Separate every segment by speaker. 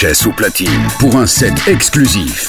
Speaker 1: HS au platine pour un set exclusif.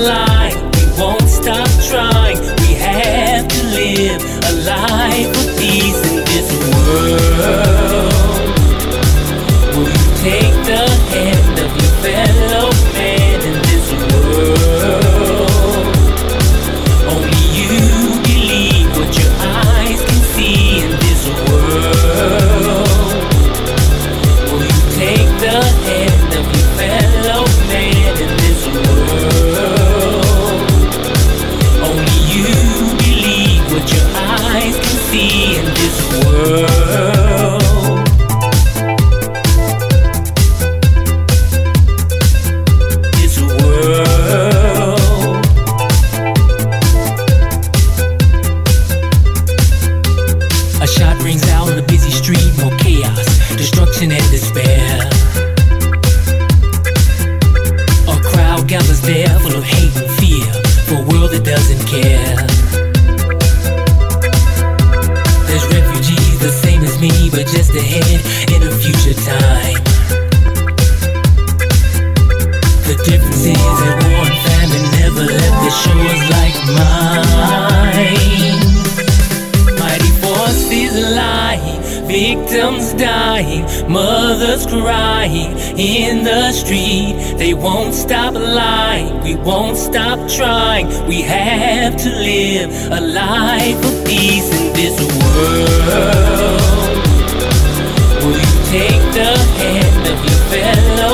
Speaker 2: We won't stop trying. We have to live a life of peace in this world. need. They won't stop lying, we won't stop trying. We have to live a life of peace in this world. Will you take the hand of your fellow?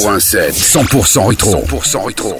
Speaker 1: Pour un set 100% rétro. 100% rétro.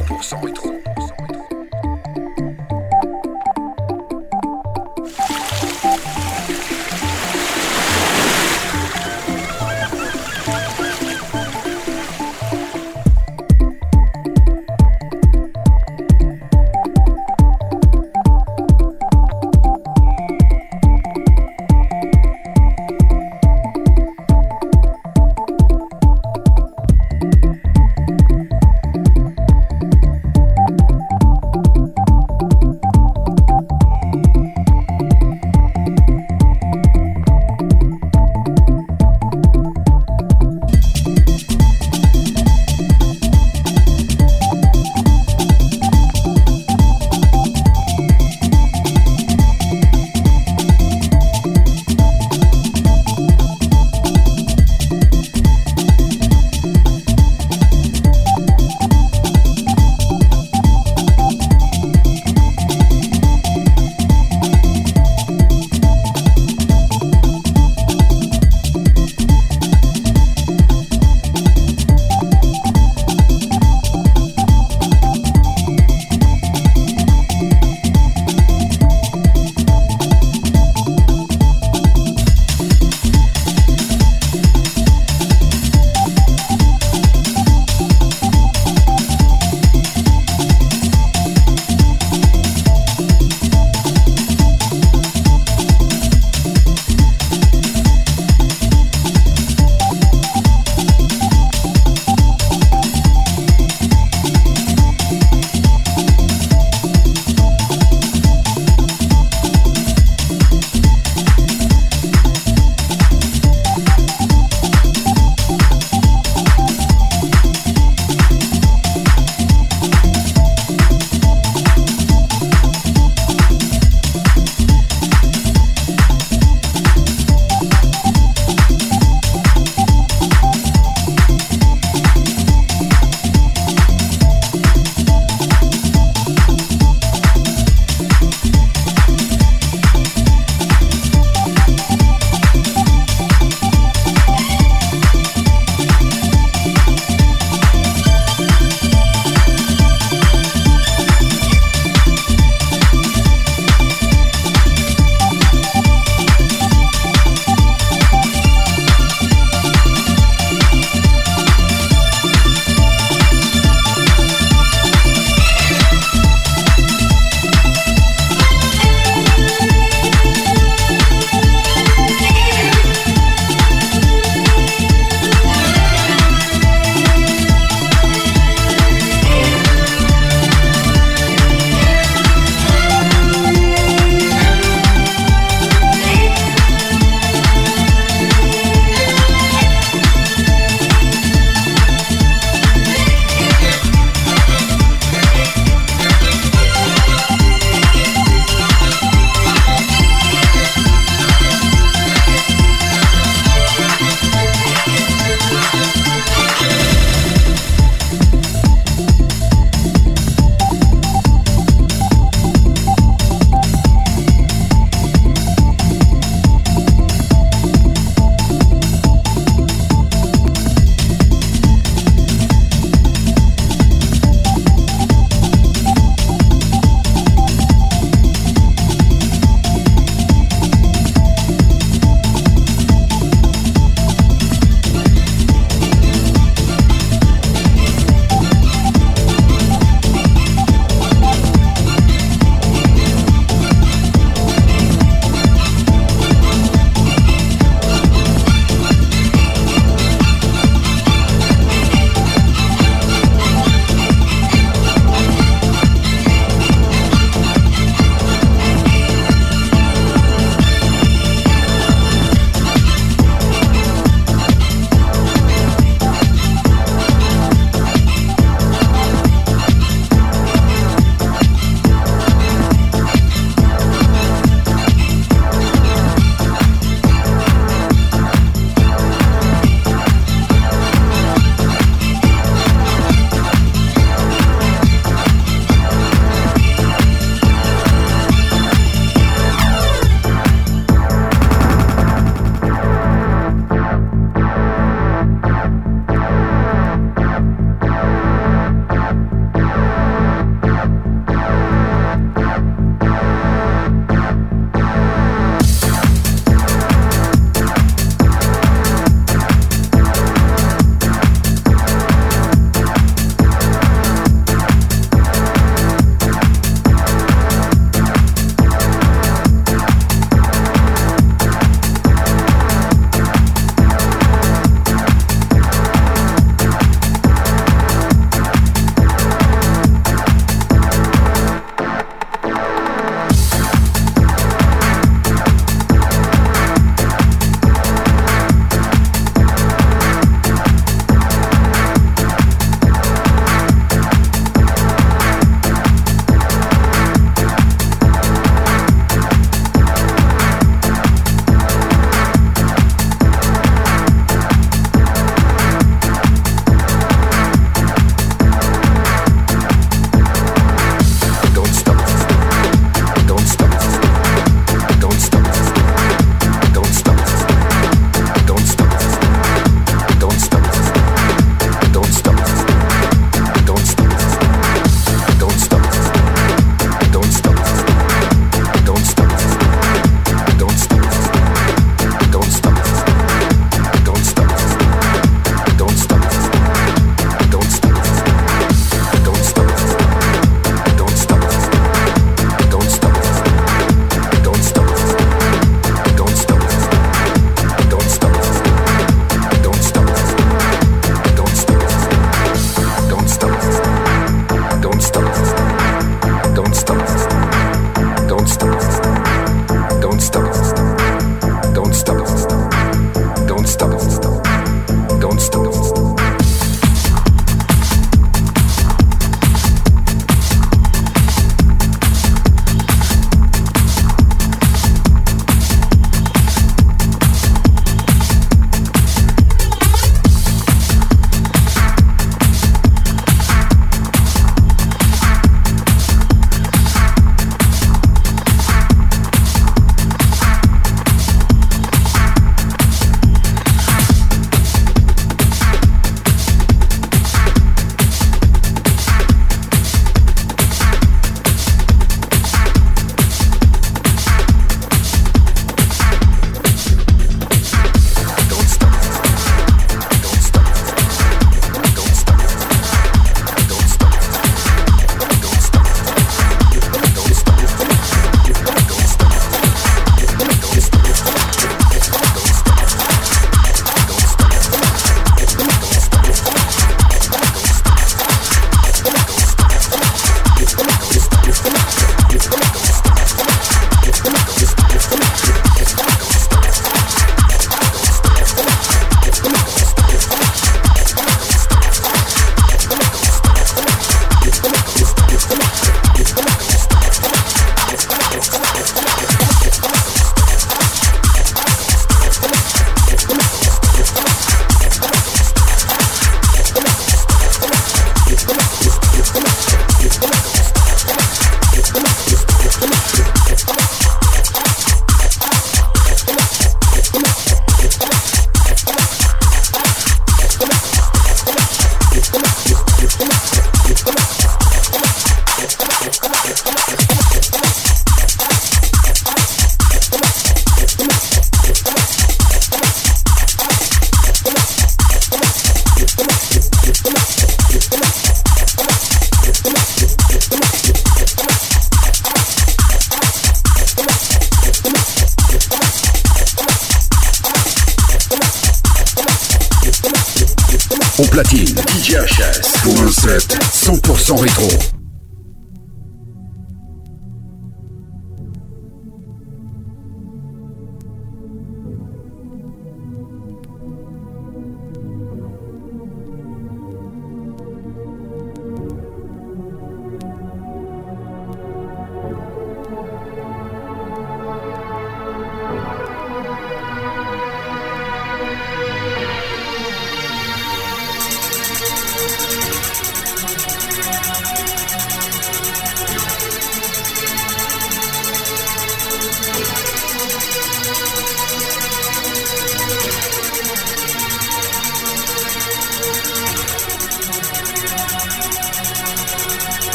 Speaker 1: Platine. DJ HS pour un set 100% rétro.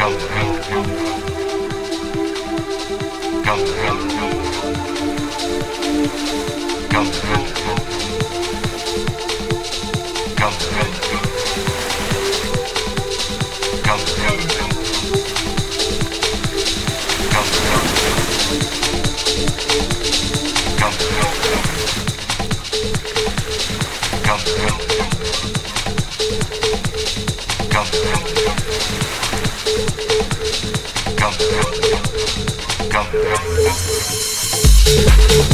Speaker 1: Come, come, come. Come. Come.
Speaker 3: come